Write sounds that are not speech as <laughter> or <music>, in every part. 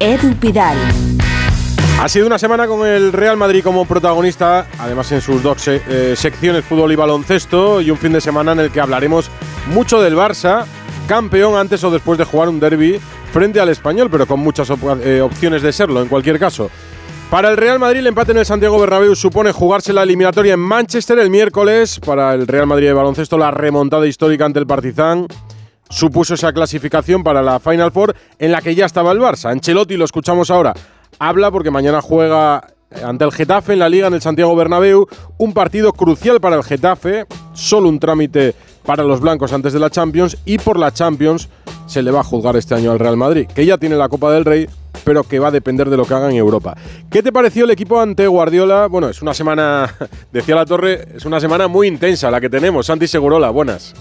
Edu Pidal. Ha sido una semana con el Real Madrid como protagonista, además en sus dos eh, secciones fútbol y baloncesto, y un fin de semana en el que hablaremos mucho del Barça, campeón antes o después de jugar un derby frente al español, pero con muchas eh, opciones de serlo en cualquier caso. Para el Real Madrid, el empate en el Santiago Bernabéu supone jugarse la eliminatoria en Manchester el miércoles. Para el Real Madrid de baloncesto, la remontada histórica ante el Partizan supuso esa clasificación para la Final Four en la que ya estaba el Barça. Ancelotti, lo escuchamos ahora, habla porque mañana juega ante el Getafe en la Liga en el Santiago Bernabéu, un partido crucial para el Getafe, solo un trámite para los blancos antes de la Champions y por la Champions se le va a juzgar este año al Real Madrid, que ya tiene la Copa del Rey, pero que va a depender de lo que haga en Europa. ¿Qué te pareció el equipo ante Guardiola? Bueno, es una semana, <laughs> decía la Torre, es una semana muy intensa la que tenemos. Santi Segurola, buenas.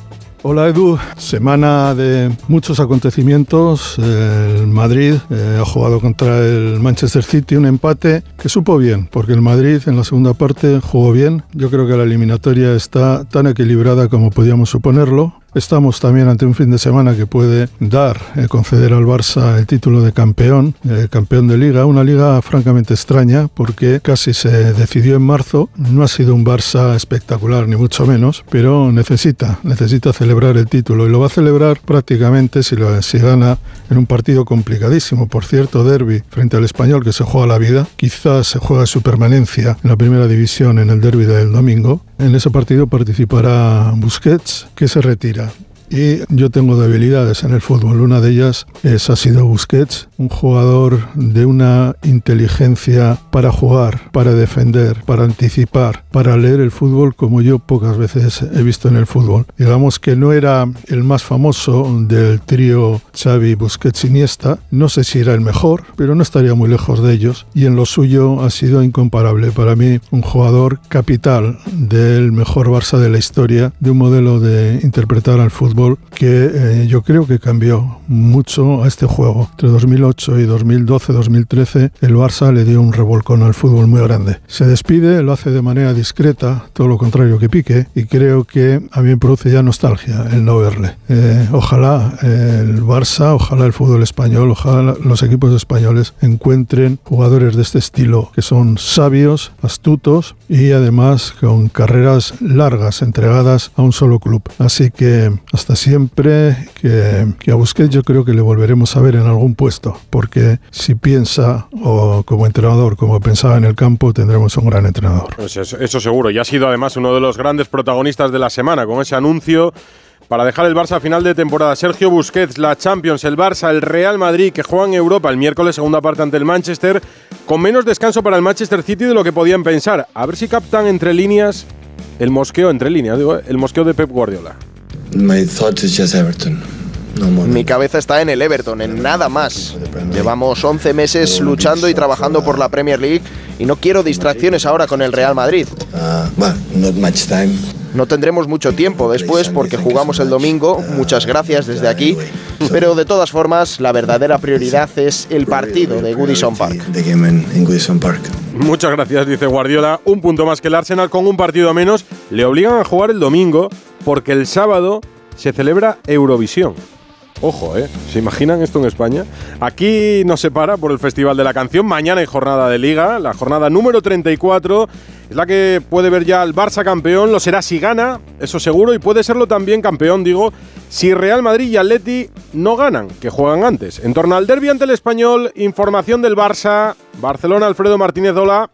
Hola Edu, semana de muchos acontecimientos. El Madrid eh, ha jugado contra el Manchester City un empate que supo bien, porque el Madrid en la segunda parte jugó bien. Yo creo que la eliminatoria está tan equilibrada como podíamos suponerlo. Estamos también ante un fin de semana que puede dar, eh, conceder al Barça el título de campeón, eh, campeón de liga, una liga francamente extraña porque casi se decidió en marzo, no ha sido un Barça espectacular ni mucho menos, pero necesita, necesita celebrar el título y lo va a celebrar prácticamente si, lo, si gana en un partido complicadísimo, por cierto, derby frente al español que se juega la vida, quizás se juega su permanencia en la primera división en el derby del domingo, en ese partido participará Busquets, que se retira. Y yo tengo debilidades en el fútbol. Una de ellas es, ha sido Busquets, un jugador de una inteligencia para jugar, para defender, para anticipar, para leer el fútbol como yo pocas veces he visto en el fútbol. Digamos que no era el más famoso del trío Xavi, Busquets, Iniesta. No sé si era el mejor, pero no estaría muy lejos de ellos. Y en lo suyo ha sido incomparable. Para mí, un jugador capital del mejor Barça de la historia, de un modelo de interpretar al fútbol que eh, yo creo que cambió mucho a este juego. Entre 2008 y 2012-2013 el Barça le dio un revolcón al fútbol muy grande. Se despide, lo hace de manera discreta, todo lo contrario que Pique, y creo que a mí me produce ya nostalgia el no verle. Eh, ojalá el Barça, ojalá el fútbol español, ojalá los equipos españoles encuentren jugadores de este estilo que son sabios, astutos y además con carreras largas entregadas a un solo club. Así que hasta siempre que, que, a Busquets yo creo que le volveremos a ver en algún puesto, porque si piensa o como entrenador, como pensaba en el campo, tendremos un gran entrenador. Pues eso, eso seguro, y ha sido además uno de los grandes protagonistas de la semana con ese anuncio para dejar el Barça a final de temporada. Sergio Busquets, la Champions, el Barça, el Real Madrid, que juegan Europa el miércoles, segunda parte ante el Manchester, con menos descanso para el Manchester City de lo que podían pensar. A ver si captan entre líneas el mosqueo, entre líneas, digo, el mosqueo de Pep Guardiola. My thoughts is just Everton. Mi cabeza está en el Everton, en nada más. Llevamos 11 meses luchando y trabajando por la Premier League y no quiero distracciones ahora con el Real Madrid. No tendremos mucho tiempo después porque jugamos el domingo, muchas gracias desde aquí, pero de todas formas la verdadera prioridad es el partido de Goodison Park. Muchas gracias, dice Guardiola. Un punto más que el Arsenal con un partido menos. Le obligan a jugar el domingo porque el sábado se celebra Eurovisión. Ojo, ¿eh? ¿Se imaginan esto en España? Aquí nos separa por el Festival de la Canción. Mañana hay jornada de liga, la jornada número 34. Es la que puede ver ya al Barça campeón. Lo será si gana, eso seguro. Y puede serlo también campeón, digo, si Real Madrid y Atleti no ganan, que juegan antes. En torno al derbi ante el español, información del Barça. Barcelona, Alfredo Martínez Ola.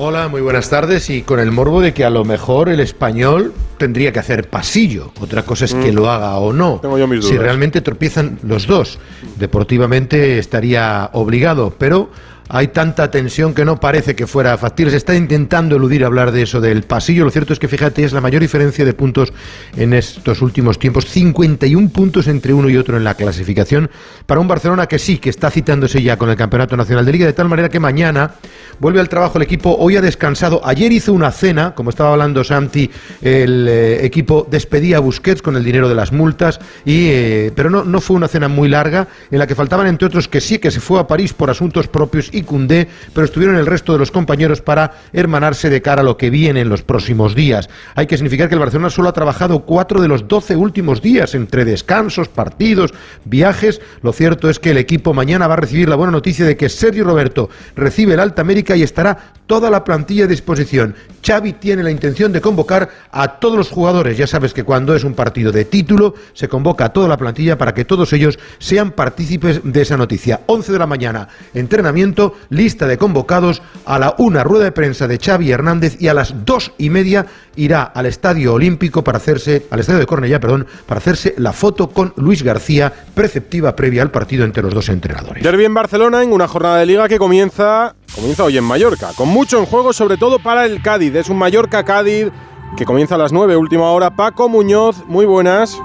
Hola, muy buenas tardes. Y con el morbo de que a lo mejor el español tendría que hacer pasillo. Otra cosa es que mm. lo haga o no. Si realmente tropiezan los dos, deportivamente estaría obligado. Pero hay tanta tensión que no parece que fuera factible. Se está intentando eludir hablar de eso del pasillo. Lo cierto es que, fíjate, es la mayor diferencia de puntos en estos últimos tiempos. 51 puntos entre uno y otro en la clasificación para un Barcelona que sí, que está citándose ya con el Campeonato Nacional de Liga, de tal manera que mañana vuelve al trabajo el equipo. Hoy ha descansado. Ayer hizo una cena, como estaba hablando Santi, el eh, equipo despedía a Busquets con el dinero de las multas, y, eh, pero no, no fue una cena muy larga en la que faltaban, entre otros, que sí, que se fue a París por asuntos propios Cundé, pero estuvieron el resto de los compañeros para hermanarse de cara a lo que viene en los próximos días. Hay que significar que el Barcelona solo ha trabajado cuatro de los doce últimos días entre descansos, partidos, viajes. Lo cierto es que el equipo mañana va a recibir la buena noticia de que Sergio Roberto recibe el Alta América y estará toda la plantilla a disposición. Xavi tiene la intención de convocar a todos los jugadores. Ya sabes que cuando es un partido de título, se convoca a toda la plantilla para que todos ellos sean partícipes de esa noticia. 11 de la mañana, entrenamiento, lista de convocados, a la una rueda de prensa de Xavi Hernández y a las dos y media irá al Estadio Olímpico para hacerse, al Estadio de Cornellá, perdón, para hacerse la foto con Luis García, preceptiva previa al partido entre los dos entrenadores. Derby en Barcelona en una jornada de liga que comienza, comienza hoy en Mallorca, con mucho en juego, sobre todo para el Cádiz. Es un Mallorca-Cádiz que comienza a las 9, última hora. Paco Muñoz, muy buenas.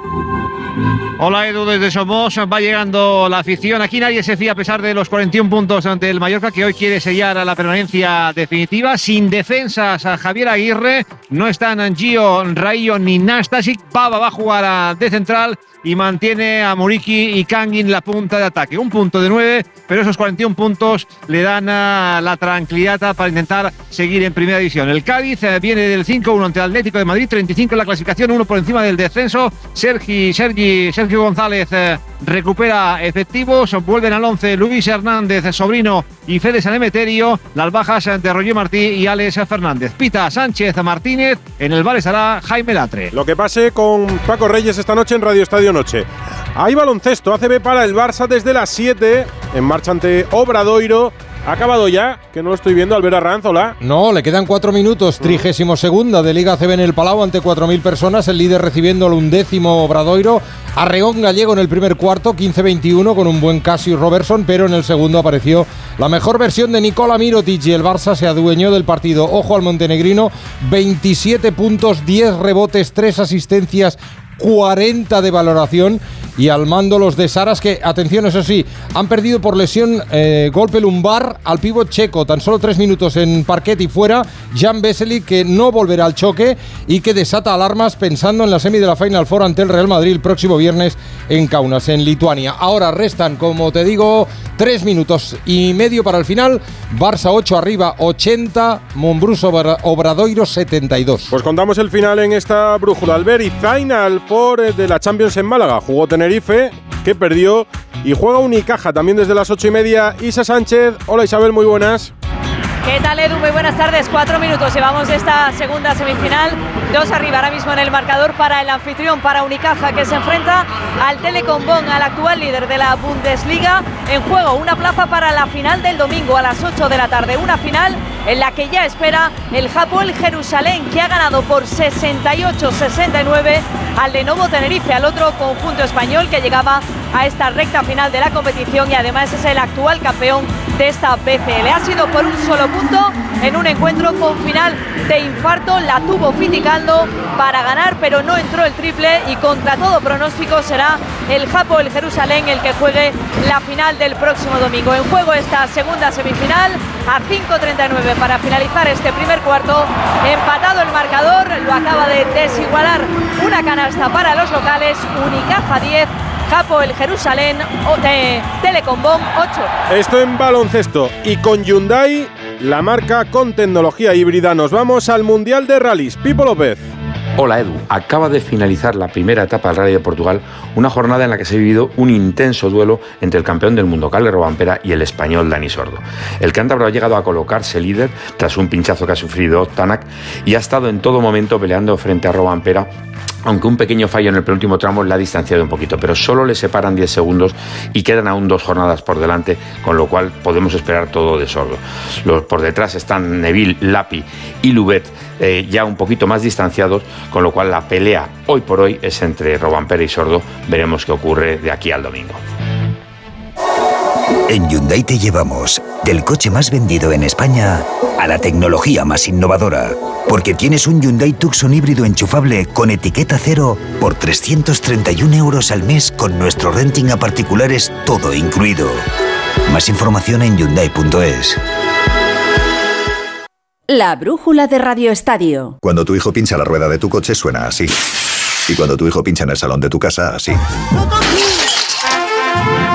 Hola Edu, desde Somos va llegando la afición. Aquí nadie se fía a pesar de los 41 puntos ante el Mallorca que hoy quiere sellar a la permanencia definitiva. Sin defensas a Javier Aguirre, no están Gio, Rayo ni Nastasic. Pava va a jugar de central y mantiene a Muriki y Kangin la punta de ataque. Un punto de nueve, pero esos 41 puntos le dan la tranquilidad para intentar seguir en primera división. El Cádiz eh, viene del 5-1 ante el Atlético de Madrid, 35 en la clasificación, uno por encima del descenso. Sergi, Sergi, Sergio González eh, recupera efectivos, vuelven al 11 Luis Hernández, Sobrino y Fede Sanemeterio, las bajas de Roger Martí y Alex Fernández. Pita Sánchez Martínez, en el bar estará Jaime Latre. Lo que pase con Paco Reyes esta noche en Radio Estadio Noche. Hay baloncesto, ACB para el Barça desde las 7, en marcha ante Obradoiro. ¿Ha acabado ya? Que no lo estoy viendo, Albert Arranzola. No, le quedan cuatro minutos. Trigésimo segunda de Liga CB en el Palau ante 4.000 personas. El líder recibiendo el undécimo Obradoiro. Arreón Gallego en el primer cuarto, 15-21 con un buen Casio Robertson, pero en el segundo apareció la mejor versión de Nicola Mirotic y el Barça se adueñó del partido. Ojo al montenegrino, 27 puntos, 10 rebotes, 3 asistencias, 40 de valoración y al mando los de Saras que, atención, eso sí, han perdido por lesión eh, golpe lumbar al pívot checo, tan solo tres minutos en parquet y fuera, Jan Vesely que no volverá al choque y que desata alarmas pensando en la semi de la Final Four ante el Real Madrid el próximo viernes en Kaunas, en Lituania. Ahora restan, como te digo, tres minutos y medio para el final, Barça 8 arriba 80, Mombruso Obradoiro 72. Pues contamos el final en esta brújula. Albert Final Four de la Champions en Málaga. Jugó Tenerife, que perdió, y juega Unicaja también desde las ocho y media. Isa Sánchez, hola Isabel, muy buenas. ¿Qué tal Edu? Muy buenas tardes. Cuatro minutos llevamos esta segunda semifinal. Dos arriba ahora mismo en el marcador para el anfitrión, para Unicaja, que se enfrenta al Telecom Bonn, al actual líder de la Bundesliga. En juego una plaza para la final del domingo a las 8 de la tarde. Una final en la que ya espera el Hapoel Jerusalén, que ha ganado por 68-69 al Lenovo Tenerife, al otro conjunto español que llegaba a esta recta final de la competición y además es el actual campeón de esta BCL. Ha sido por un solo punto en un encuentro con final de infarto. La tuvo Fiticaldo para ganar, pero no entró el triple y contra todo pronóstico será el Japo, el Jerusalén, el que juegue la final del próximo domingo. En juego esta segunda semifinal a 5.39 para finalizar este primer cuarto. Empatado el marcador, lo acaba de desigualar una canasta para los locales, Unicaja 10. Japo el Jerusalén de Telecombom 8. Esto en baloncesto y con Hyundai, la marca con tecnología híbrida. Nos vamos al Mundial de Rallys. Pipo López. Hola Edu, acaba de finalizar la primera etapa del Rally de Portugal, una jornada en la que se ha vivido un intenso duelo entre el campeón del mundo Carles Robampera y el español Dani Sordo. El cántabro ha llegado a colocarse líder tras un pinchazo que ha sufrido Tanak y ha estado en todo momento peleando frente a Robampera aunque un pequeño fallo en el penúltimo tramo le ha distanciado un poquito, pero solo le separan 10 segundos y quedan aún dos jornadas por delante, con lo cual podemos esperar todo de sordo. Los, por detrás están Neville, Lapi y Lubet, eh, ya un poquito más distanciados, con lo cual la pelea hoy por hoy es entre Robampera y Sordo. Veremos qué ocurre de aquí al domingo. En Hyundai te llevamos del coche más vendido en España a la tecnología más innovadora. Porque tienes un Hyundai Tucson híbrido enchufable con etiqueta cero por 331 euros al mes con nuestro renting a particulares todo incluido. Más información en Hyundai.es. La brújula de Radio Estadio. Cuando tu hijo pincha la rueda de tu coche suena así. Y cuando tu hijo pincha en el salón de tu casa, así.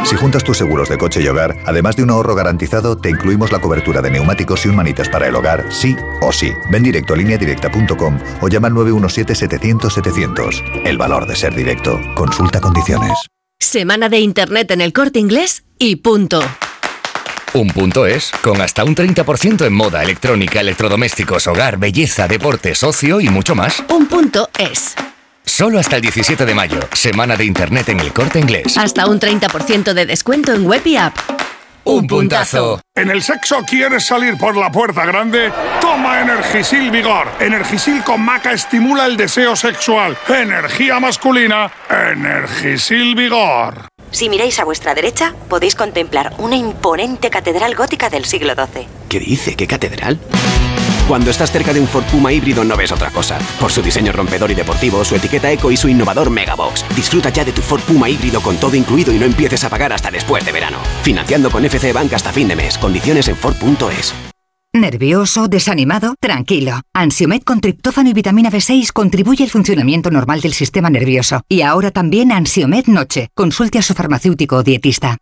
Si juntas tus seguros de coche y hogar, además de un ahorro garantizado, te incluimos la cobertura de neumáticos y un manitas para el hogar, sí o sí. Ven directo a lineadirecta.com o llama al 917-700-700. El valor de ser directo. Consulta condiciones. Semana de Internet en el corte inglés y punto. Un punto es, con hasta un 30% en moda, electrónica, electrodomésticos, hogar, belleza, deportes, ocio y mucho más. Un punto es. Solo hasta el 17 de mayo, semana de Internet en el corte inglés. Hasta un 30% de descuento en web y app. Un puntazo. ¿En el sexo quieres salir por la puerta grande? Toma Energisil Vigor. Energisil con maca estimula el deseo sexual. Energía masculina. Energisil Vigor. Si miráis a vuestra derecha, podéis contemplar una imponente catedral gótica del siglo XII. ¿Qué dice? ¿Qué catedral? Cuando estás cerca de un Ford Puma híbrido no ves otra cosa. Por su diseño rompedor y deportivo, su etiqueta eco y su innovador Megabox. Disfruta ya de tu Ford Puma híbrido con todo incluido y no empieces a pagar hasta después de verano. Financiando con FC Bank hasta fin de mes. Condiciones en Ford.es. ¿Nervioso? ¿Desanimado? Tranquilo. Ansiomed con triptófano y vitamina B6 contribuye al funcionamiento normal del sistema nervioso. Y ahora también Ansiomed Noche. Consulte a su farmacéutico o dietista.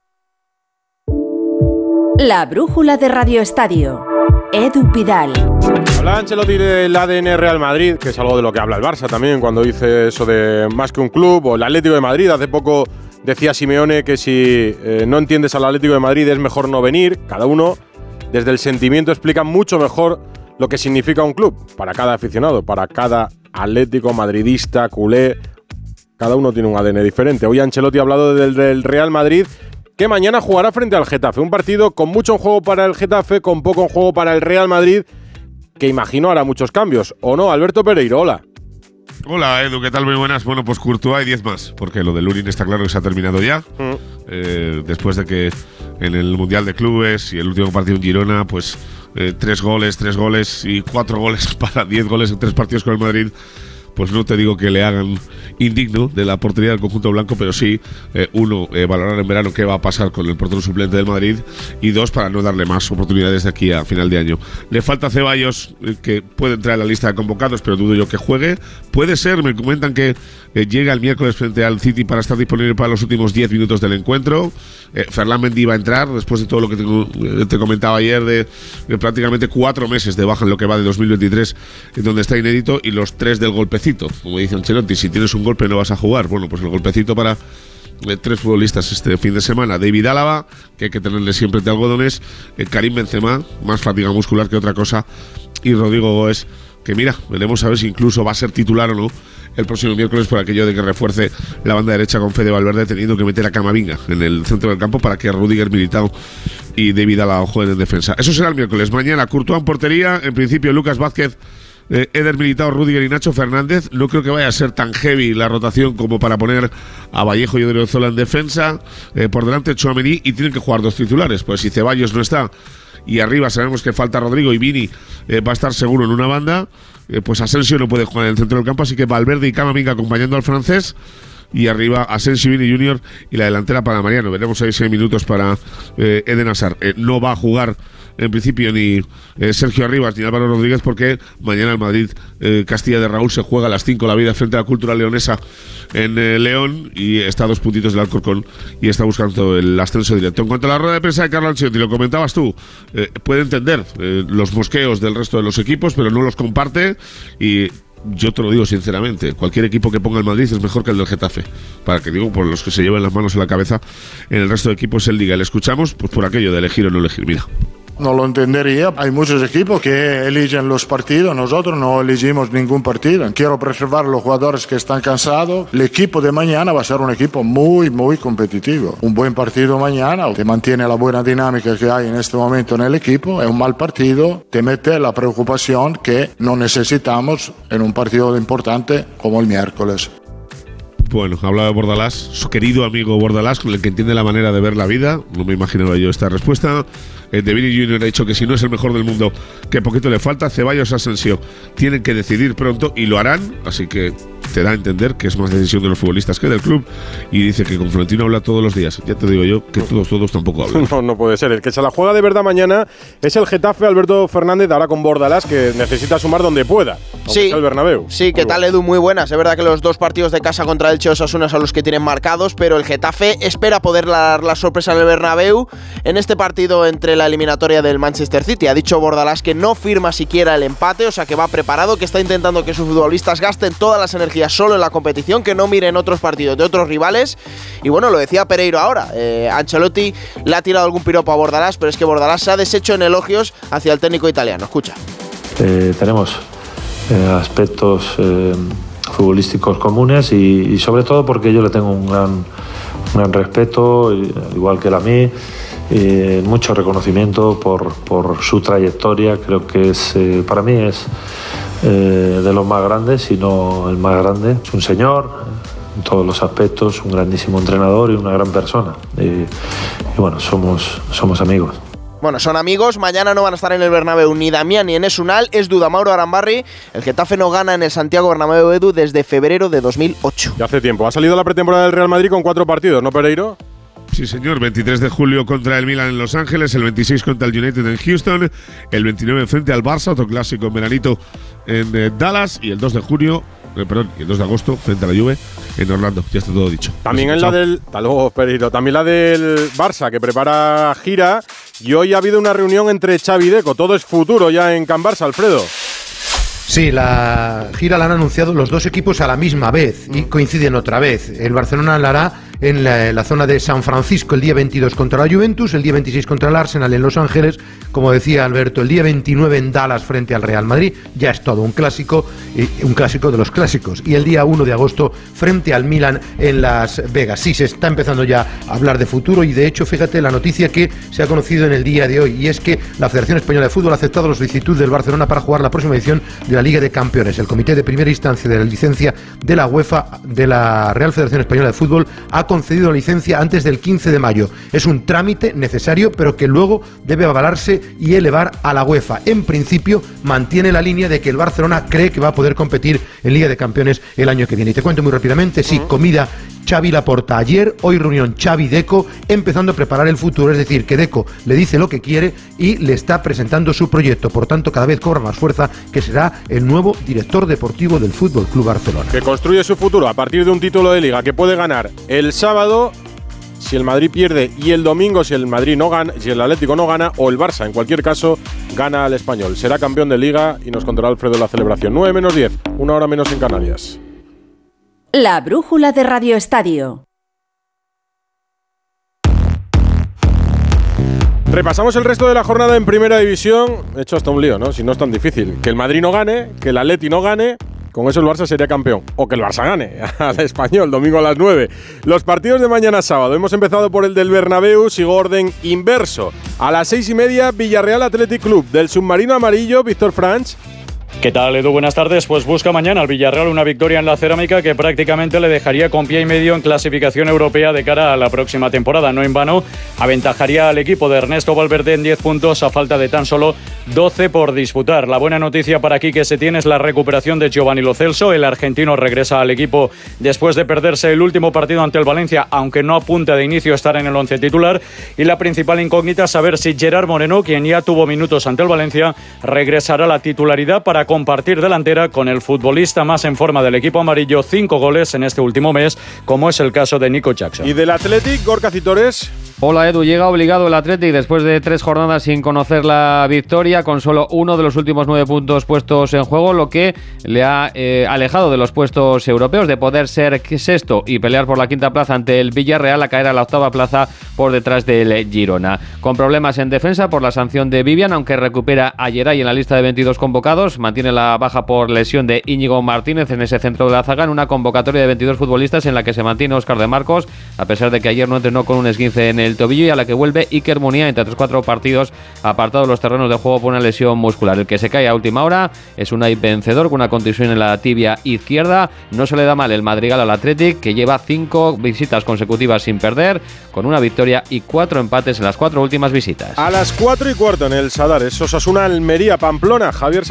La brújula de Radio Estadio. Edu Pidal. Habla Ancelotti del ADN Real Madrid, que es algo de lo que habla el Barça también, cuando dice eso de más que un club, o el Atlético de Madrid. Hace poco decía Simeone que si eh, no entiendes al Atlético de Madrid es mejor no venir. Cada uno, desde el sentimiento, explica mucho mejor lo que significa un club para cada aficionado, para cada atlético, madridista, culé. Cada uno tiene un ADN diferente. Hoy Ancelotti ha hablado del, del Real Madrid que mañana jugará frente al Getafe. Un partido con mucho en juego para el Getafe, con poco en juego para el Real Madrid, que imagino hará muchos cambios. ¿O no? Alberto Pereiro, hola. Hola Edu, ¿qué tal? Muy buenas. Bueno, pues Courtois hay 10 más, porque lo de Lurin está claro que se ha terminado ya. Eh, después de que en el Mundial de Clubes y el último partido en Girona, pues eh, tres goles, tres goles y cuatro goles <laughs> para 10 goles en tres partidos con el Madrid pues no te digo que le hagan indigno de la portería del conjunto blanco, pero sí, eh, uno, eh, valorar en verano qué va a pasar con el portero suplente del Madrid, y dos, para no darle más oportunidades de aquí a final de año. Le falta Ceballos, eh, que puede entrar en la lista de convocados, pero dudo yo que juegue. Puede ser, me comentan que llega el miércoles frente al City para estar disponible para los últimos 10 minutos del encuentro. Ferland Mendy va a entrar después de todo lo que te, te comentaba ayer, de, de, prácticamente cuatro meses de baja en lo que va de 2023, en donde está inédito, y los tres del como dice Ancelotti, si tienes un golpe no vas a jugar. Bueno, pues el golpecito para eh, tres futbolistas este fin de semana. David Álava, que hay que tenerle siempre de algodones. Eh, Karim Benzema, más fatiga muscular que otra cosa. Y Rodrigo Goes, que mira, veremos a ver si incluso va a ser titular o no el próximo miércoles por aquello de que refuerce la banda derecha con Fede Valverde teniendo que meter a Camavinga en el centro del campo para que Rudiger Militao y David Álava jueguen en defensa. Eso será el miércoles. Mañana Courtois en portería, en principio Lucas Vázquez eh, Eder Militao, Rudiger y Nacho Fernández. No creo que vaya a ser tan heavy la rotación como para poner a Vallejo y Odriozola en defensa. Eh, por delante Chouameni y tienen que jugar dos titulares. Pues si Ceballos no está y arriba sabemos que falta Rodrigo y Vini eh, va a estar seguro en una banda, pues Asensio no puede jugar en el centro del campo, así que Valverde y Camavinga acompañando al francés y arriba Asensio Vini Junior y la delantera para Mariano. Veremos ahí seis minutos para Eden Hazard. no va a jugar en principio ni eh, Sergio Arribas ni Álvaro Rodríguez porque mañana el Madrid eh, Castilla de Raúl se juega a las 5 la vida frente a la cultura leonesa en eh, León y está a dos puntitos del Alcorcón y está buscando el ascenso directo. En cuanto a la rueda de prensa de Carlos Ancelotti, lo comentabas tú, puede entender los mosqueos del resto de los equipos, pero no los comparte y yo te lo digo sinceramente, cualquier equipo que ponga el Madrid es mejor que el del Getafe. Para que digo, por los que se lleven las manos en la cabeza en el resto de equipos, el diga, le escuchamos, pues por aquello de elegir o no elegir. Mira no lo entendería. Hay muchos equipos que eligen los partidos, nosotros no elegimos ningún partido. Quiero preservar los jugadores que están cansados. El equipo de mañana va a ser un equipo muy, muy competitivo. Un buen partido mañana te mantiene la buena dinámica que hay en este momento en el equipo. Es un mal partido, te mete la preocupación que no necesitamos en un partido importante como el miércoles. Bueno, hablaba de Bordalás, su querido amigo Bordalás, con el que entiende la manera de ver la vida. No me imaginaba yo esta respuesta. Eh, de Vini Junior ha dicho que si no es el mejor del mundo, que poquito le falta. Ceballos Asensio tienen que decidir pronto y lo harán, así que te da a entender que es más decisión de los futbolistas que del club y dice que con Florentino habla todos los días. Ya te digo yo que todos, todos tampoco hablan. <laughs> No, no puede ser. El que se la juega de verdad mañana es el Getafe Alberto Fernández, ahora con Bordalás, que necesita sumar donde pueda. Sí, el Bernabéu. Sí, ¿qué tal Edu? Muy buenas. Es verdad que los dos partidos de casa contra el Chelsea son los que tienen marcados, pero el Getafe espera poder dar la sorpresa en el Bernabéu en este partido entre la eliminatoria del Manchester City. Ha dicho Bordalás que no firma siquiera el empate, o sea que va preparado, que está intentando que sus futbolistas gasten todas las energías solo en la competición, que no miren otros partidos de otros rivales. Y bueno, lo decía Pereiro ahora. Eh, Ancelotti le ha tirado algún piropo a Bordalás, pero es que Bordalás se ha deshecho en elogios hacia el técnico italiano. Escucha. Eh, tenemos eh, aspectos eh, futbolísticos comunes y, sobre todo porque yo le tengo un gran, gran respeto, igual que él a mí, mucho reconocimiento por, por, su trayectoria, creo que es para mí es de los más grandes, si no el más grande. Es un señor, en todos los aspectos, un grandísimo entrenador y una gran persona. Y, y bueno, somos, somos amigos. Bueno, son amigos. Mañana no van a estar en el Bernabéu ni Damián ni en Esunal. Es Duda Mauro Arambarri. El Getafe no gana en el Santiago Bernabéu Edu desde febrero de 2008. Ya hace tiempo. Ha salido la pretemporada del Real Madrid con cuatro partidos, ¿no, Pereiro? Sí, señor. 23 de julio contra el Milan en Los Ángeles, el 26 contra el United en Houston, el 29 frente al Barça, otro clásico en veranito en eh, Dallas, y el 2 de junio, eh, perdón, y el 2 de agosto frente a la Juve en Orlando. Ya está todo dicho. También en la del. Pereiro. También la del Barça, que prepara gira y hoy ha habido una reunión entre Xavi y Deco. Todo es futuro ya en Can Barça, Alfredo. Sí, la gira la han anunciado los dos equipos a la misma vez y coinciden otra vez. El Barcelona la hará en la, zona de San Francisco el día 22 contra la Juventus, el día 26 contra el Arsenal en Los Ángeles, como decía Alberto, el día 29 en Dallas frente al Real Madrid, ya es todo un clásico, un clásico de los clásicos, y el día 1 de agosto frente al Milan en Las Vegas. Sí, se está empezando ya a hablar de futuro y de hecho, fíjate la noticia que se ha conocido en el día de hoy, y es que la Federación Española de Fútbol ha aceptado la solicitud del Barcelona para jugar la próxima edición de la Liga de Campeones. El Comité de Primera Instancia de la Licencia de la UEFA de la Real Federación Española de Fútbol ha concedido la licencia antes del 15 de mayo. Es un trámite necesario, pero que luego debe avalarse y elevar a la UEFA. En principio, mantiene la línea de que el Barcelona cree que va a poder competir en Liga de Campeones el año que viene. Y te cuento muy rápidamente, sí, comida Xavi Laporta ayer, hoy reunión Xavi Deco, empezando a preparar el futuro, es decir, que Deco le dice lo que quiere y le está presentando su proyecto, por tanto cada vez cobra más fuerza que será el nuevo director deportivo del Fútbol Club Barcelona. Que construye su futuro a partir de un título de liga que puede ganar el sábado si el Madrid pierde y el domingo si el Madrid no gana, si el Atlético no gana o el Barça, en cualquier caso, gana al español. Será campeón de liga y nos contará Alfredo la celebración. 9 menos 10, una hora menos en Canarias. La brújula de Radio Estadio. Repasamos el resto de la jornada en primera división. He hecho hasta un lío, ¿no? Si no es tan difícil. Que el Madrid no gane, que el Atleti no gane. Con eso el Barça sería campeón. O que el Barça gane <laughs> al español, domingo a las 9. Los partidos de mañana sábado. Hemos empezado por el del Bernabéu, sigo orden inverso. A las seis y media, Villarreal Athletic Club. Del submarino amarillo, Víctor Franch ¿Qué tal, Edu? Buenas tardes. Pues busca mañana al Villarreal una victoria en la cerámica que prácticamente le dejaría con pie y medio en clasificación europea de cara a la próxima temporada. No en vano, aventajaría al equipo de Ernesto Valverde en 10 puntos a falta de tan solo 12 por disputar. La buena noticia para aquí que se tiene es la recuperación de Giovanni Lo Celso. El argentino regresa al equipo después de perderse el último partido ante el Valencia, aunque no apunta de inicio estar en el once titular. Y la principal incógnita es saber si Gerard Moreno, quien ya tuvo minutos ante el Valencia, regresará a la titularidad para compartir delantera con el futbolista más en forma del equipo amarillo, cinco goles en este último mes, como es el caso de Nico Jackson. ¿Y del Athletic, Gorka Citores? Hola Edu, llega obligado el Athletic después de tres jornadas sin conocer la victoria, con solo uno de los últimos nueve puntos puestos en juego, lo que le ha eh, alejado de los puestos europeos, de poder ser sexto y pelear por la quinta plaza ante el Villarreal, a caer a la octava plaza por detrás del Girona. Con problemas en defensa por la sanción de Vivian, aunque recupera a Geray en la lista de 22 convocados, mantiene la baja por lesión de Íñigo Martínez en ese centro de la zaga, en una convocatoria de 22 futbolistas en la que se mantiene Oscar de Marcos, a pesar de que ayer no entrenó con un esguince en el tobillo y a la que vuelve Iker Munía entre otros cuatro partidos apartado de los terrenos de juego por una lesión muscular. El que se cae a última hora es un vencedor con una contusión en la tibia izquierda. No se le da mal el Madrigal al Athletic que lleva cinco visitas consecutivas sin perder con una victoria y cuatro empates en las cuatro últimas visitas. A las cuatro y cuarto en el Sadar, es Osasuna Almería Pamplona, Javier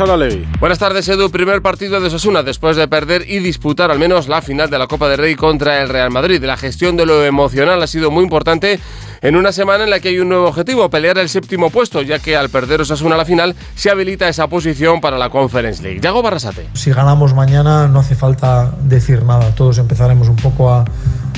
Buenas tardes, Edu. Primer partido de Sosuna después de perder y disputar al menos la final de la Copa del Rey contra el Real Madrid. La gestión de lo emocional ha sido muy importante en una semana en la que hay un nuevo objetivo, pelear el séptimo puesto, ya que al perder Osasuna la final se habilita esa posición para la Conference League. Yago Barrasate. Si ganamos mañana no hace falta decir nada, todos empezaremos un poco a,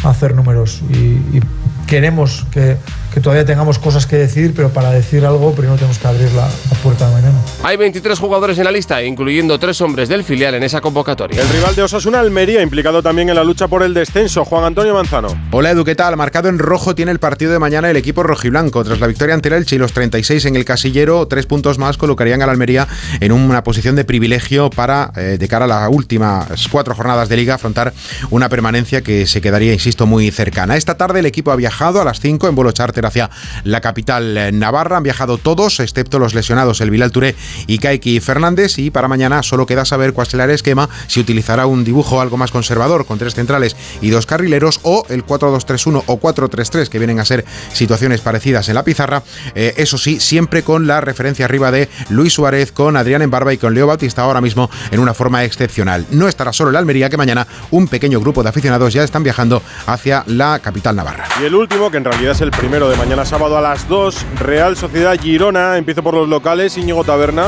hacer números y queremos que que todavía tengamos cosas que decir, pero para decir algo primero tenemos que abrir la, puerta de mañana. Hay 23 jugadores en la lista, incluyendo tres hombres del filial en esa convocatoria. El rival de Osasuna, Almería, implicado también en la lucha por el descenso, Juan Antonio Manzano. Hola Edu, ¿qué tal? Marcado en rojo tiene el partido de mañana el equipo rojiblanco. Tras la victoria ante el Elche y los 36 en el casillero, tres puntos más colocarían al Almería en una posición de privilegio para, eh, de cara a las últimas cuatro jornadas de liga, afrontar una permanencia que se quedaría, insisto, muy cercana. Esta tarde el equipo ha viajado a las 5 en vuelo charter hacia la capital eh, navarra. Han viajado todos, excepto los lesionados, el Vilal Touré y Kaiki Fernández. Y para mañana solo queda saber cuál será el esquema, si utilizará un dibujo algo más conservador con tres centrales y dos carrileros o el 4-2-3-1 o 4-3-3, que vienen a ser situaciones parecidas en la pizarra. Eh, eso sí, siempre con la referencia arriba de Luis Suárez, con Adrián Embarba y con Leo Bautista ahora mismo en una forma excepcional. No estará solo el Almería, que mañana un pequeño grupo de aficionados ya están viajando hacia la capital navarra. Y el último, que en realidad es el primero de mañana sábado a las 2, Real Sociedad Girona. Empiezo por los locales, Íñigo Taberna.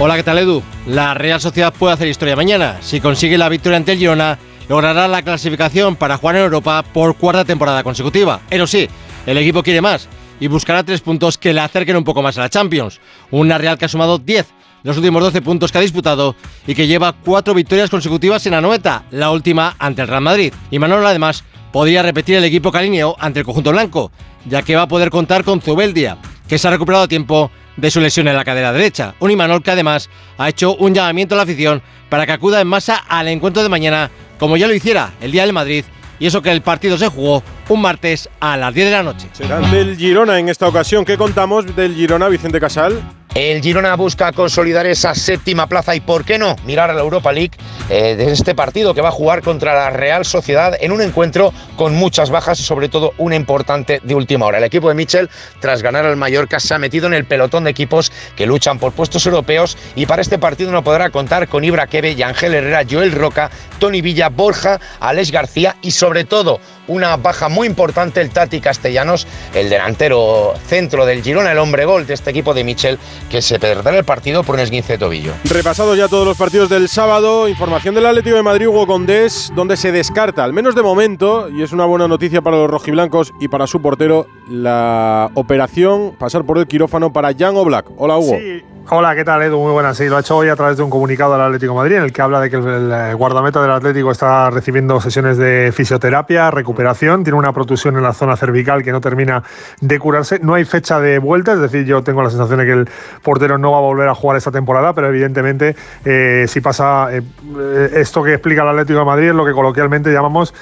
Hola, ¿qué tal Edu? La Real Sociedad puede hacer historia mañana. Si consigue la victoria ante el Girona, logrará la clasificación para jugar en Europa por cuarta temporada consecutiva. Pero sí, el equipo quiere más y buscará tres puntos que le acerquen un poco más a la Champions. Una Real que ha sumado 10 los últimos 12 puntos que ha disputado y que lleva cuatro victorias consecutivas en la noeta, la última ante el Real Madrid. Y Manuel además podría repetir el equipo cariño ante el conjunto blanco, ya que va a poder contar con Zubeldia, que se ha recuperado a tiempo de su lesión en la cadera derecha. Un Imanol que además ha hecho un llamamiento a la afición para que acuda en masa al encuentro de mañana, como ya lo hiciera el día del Madrid, y eso que el partido se jugó un martes a las 10 de la noche. Será del Girona en esta ocasión. ¿Qué contamos del Girona, Vicente Casal? El Girona busca consolidar esa séptima plaza y, ¿por qué no?, mirar a la Europa League eh, de este partido que va a jugar contra la Real Sociedad en un encuentro con muchas bajas y, sobre todo, una importante de última hora. El equipo de Michel, tras ganar al Mallorca, se ha metido en el pelotón de equipos que luchan por puestos europeos y para este partido no podrá contar con Ibra Kebe Ángel Herrera, Joel Roca, Tony Villa, Borja, Alex García y, sobre todo, una baja muy importante el Tati Castellanos, el delantero centro del Girona, el hombre gol de este equipo de Michel, que se perderá el partido por un esguince de tobillo. Repasados ya todos los partidos del sábado, información del Atlético de Madrid, Hugo Condés, donde se descarta, al menos de momento, y es una buena noticia para los rojiblancos y para su portero, la operación, pasar por el quirófano para Jan Oblak. Hola Hugo. Hola, ¿qué tal Edu? Muy buenas. Sí, lo ha hecho hoy a través de un comunicado del Atlético Madrid en el que habla de que el, eh, guardameta del Atlético está recibiendo sesiones de fisioterapia, recuperación, tiene una protusión en la zona cervical que no termina de curarse. No hay fecha de vuelta, es decir, yo tengo la sensación de que el portero no va a volver a jugar esta temporada, pero evidentemente eh, si pasa eh, esto que explica el Atlético de Madrid es lo que coloquialmente llamamos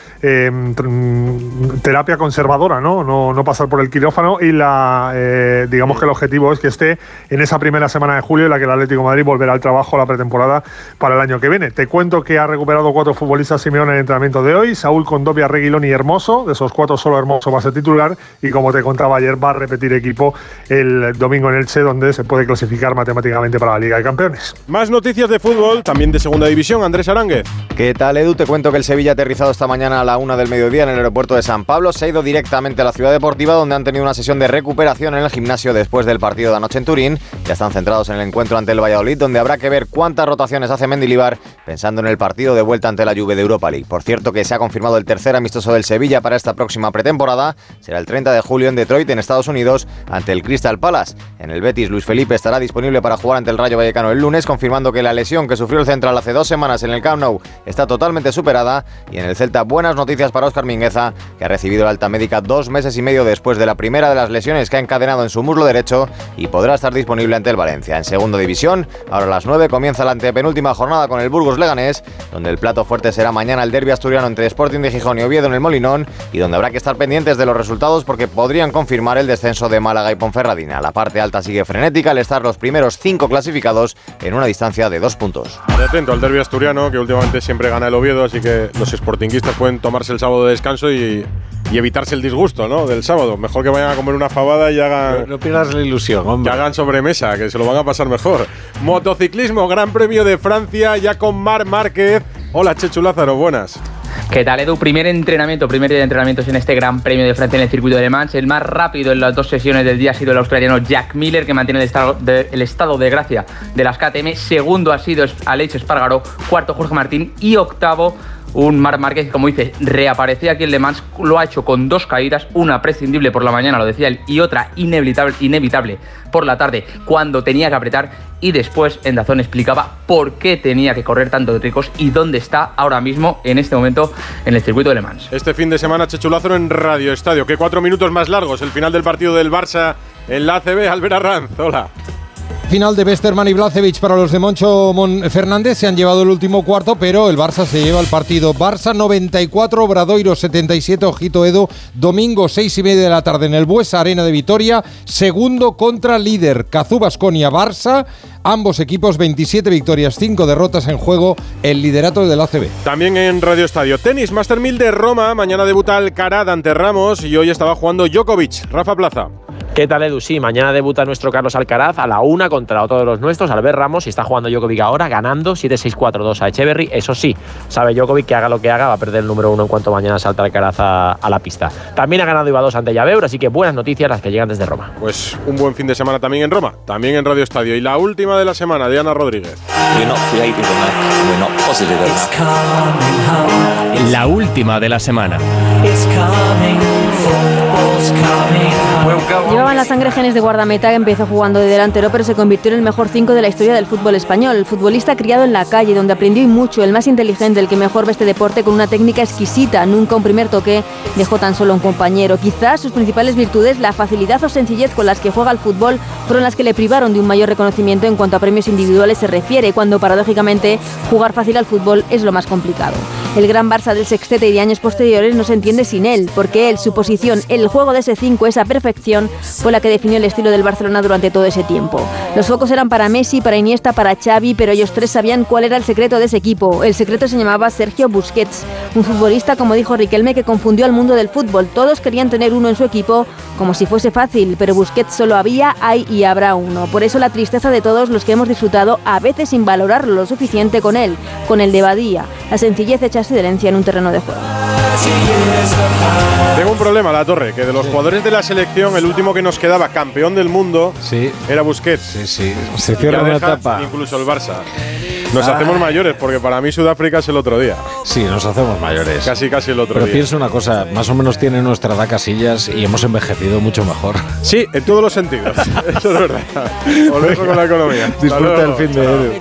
terapia conservadora, ¿no? ¿no? No pasar por el quirófano y la digamos que el objetivo es que esté en esa primera semana de julio en la que el Atlético de Madrid volverá al trabajo a la pretemporada para el año que viene. Te cuento que ha recuperado cuatro futbolistas Simeone en el entrenamiento de hoy, Saúl Condopia, Reguilón y Hermoso, de esos cuatro solo Hermoso va a ser titular y como te contaba ayer va a repetir equipo el domingo en Elche donde se puede clasificar matemáticamente para la Liga de Campeones. Más noticias de fútbol, también de segunda división, Andrés Aránguez. ¿Qué tal Edu? Te cuento que el Sevilla ha aterrizado esta mañana a la una del mediodía en el aeropuerto de San Pablo, se ha ido directamente a la ciudad deportiva donde han tenido una sesión de recuperación en el gimnasio después del partido de anoche en Turín, ya están centrados en el encuentro ante el Valladolid, donde habrá que ver cuántas rotaciones hace Mendilibar pensando en el partido de vuelta ante la Juve de Europa League. Por cierto que se ha confirmado el tercer amistoso del Sevilla para esta próxima pretemporada. Será el 30 de julio en Detroit, en Estados Unidos, ante el Crystal Palace. En el Betis, Luis Felipe estará disponible para jugar ante el Rayo Vallecano el lunes, confirmando que la lesión que sufrió el central hace dos semanas en el Camp Nou está totalmente superada. Y en el Celta, buenas noticias para Oscar Mingueza, que ha recibido la alta médica dos meses y medio después de la primera de las lesiones que ha encadenado en su muslo derecho y podrá estar disponible ante el Valencia. En segunda división, Ahora a las 9 comienza la antepenúltima jornada con el Burgos Leganés, donde el plato fuerte será mañana el derbi asturiano entre Sporting de Gijón y Oviedo en el Molinón, y donde habrá que estar pendientes de los resultados porque podrían confirmar el descenso de Málaga y Ponferradina. La parte alta sigue frenética al estar los primeros cinco clasificados en una distancia de dos puntos. Atento al derbi asturiano, que últimamente siempre gana el Oviedo, así que los sportinguistas pueden tomarse el sábado de descanso y y evitarse el disgusto, ¿no? Del sábado. Mejor que vayan a comer una fabada y hagan. No, pierdas la ilusión, hombre. Que hagan sobremesa, que se lo van a pasar mejor. Motociclismo, Gran Premio de Francia, ya con Mar Márquez. Hola, Chechu Lázaro, buenas. ¿Qué tal, Edu? Primer entrenamiento, primer día de entrenamientos en este Gran Premio de Francia en el circuito de Le Mans. El más rápido en las dos sesiones del día ha sido el australiano Jack Miller, que mantiene el estado de, el estado de gracia de las KTM. Segundo ha sido Alex Espargaro. Cuarto, Jorge Martín. Y octavo, un Mar Márquez, como dice, reaparecía aquí en Le Mans, lo ha hecho con dos caídas, una prescindible por la mañana, lo decía él, y otra inevitable, inevitable por la tarde, cuando tenía que apretar, y después en Dazón explicaba por qué tenía que correr tanto de tricos y dónde está ahora mismo, en este momento, en el circuito de Le Mans. Este fin de semana, Chechulázaro en Radio Estadio, que cuatro minutos más largos, el final del partido del Barça en la ACB, Albert Arranz, hola. Final de Westerman y Blacevic para los de Moncho Fernández. Se han llevado el último cuarto, pero el Barça se lleva el partido. Barça 94, Obradoiro 77, Ojito Edo. Domingo 6 y media de la tarde en el Buesa Arena de Vitoria. Segundo contra líder, Cazú Basconia Barça. Ambos equipos 27 victorias, 5 derrotas en juego, el liderato del ACB. También en Radio Estadio. Tenis, Master 1000 de Roma. Mañana debuta Alcaraz ante Ramos y hoy estaba jugando Djokovic. Rafa Plaza. ¿Qué tal, Edu? Sí, mañana debuta nuestro Carlos Alcaraz a la una contra otro de los nuestros, Albert Ramos, y está jugando Djokovic ahora, ganando 7-6-4-2 a Echeverry. Eso sí, sabe Djokovic que haga lo que haga, va a perder el número uno en cuanto mañana salta Alcaraz a, la pista. También ha ganado Iba 2 ante Llaveur, así que buenas noticias las que llegan desde Roma. Pues un buen fin de semana también en Roma, también en Radio Estadio. Y la última de la semana, Diana Rodríguez. La última de la semana. Llevaban la sangre genes de guardameta que empezó jugando de delantero, pero se convirtió en el mejor 5 de la historia del fútbol español. El futbolista criado en la calle, donde aprendió y mucho, el más inteligente, el que mejor ve este deporte con una técnica exquisita. Nunca un primer toque dejó tan solo un compañero. Quizás sus principales virtudes, la facilidad o sencillez con las que juega al fútbol, fueron las que le privaron de un mayor reconocimiento en cuanto a premios individuales se refiere, cuando paradójicamente jugar fácil al fútbol es lo más complicado. El gran Barça del sextete y de años posteriores no se entiende sin él, porque él, su posición, el juego de ese 5, esa perfección, fue la que definió el estilo del Barcelona durante todo ese tiempo. Los focos eran para Messi, para Iniesta, para Xavi, pero ellos tres sabían cuál era el secreto de ese equipo. El secreto se llamaba Sergio Busquets, un futbolista, como dijo Riquelme, que confundió al mundo del fútbol. Todos querían tener uno en su equipo como si fuese fácil, pero Busquets solo había, hay y habrá uno. Por eso la tristeza de todos los que hemos disfrutado, a veces sin valorarlo lo suficiente con él, con el de Badía, la sencillez hecha herencia en un terreno de juego. Tengo un problema, La Torre, que de los jugadores de la selección, el último que nos quedaba campeón del mundo era Busquets. Sí, sí. Se cierra una etapa. Incluso el Barça. Nos ah. hacemos mayores, porque para mí Sudáfrica es el otro día. Sí, nos hacemos mayores. Casi, casi el otro día. Pero pienso una cosa, más o menos tiene nuestra edad casillas y hemos envejecido mucho mejor. Sí, en todos los sentidos. <laughs> Eso es verdad. Volvemos con la economía. Disfruta el fin de.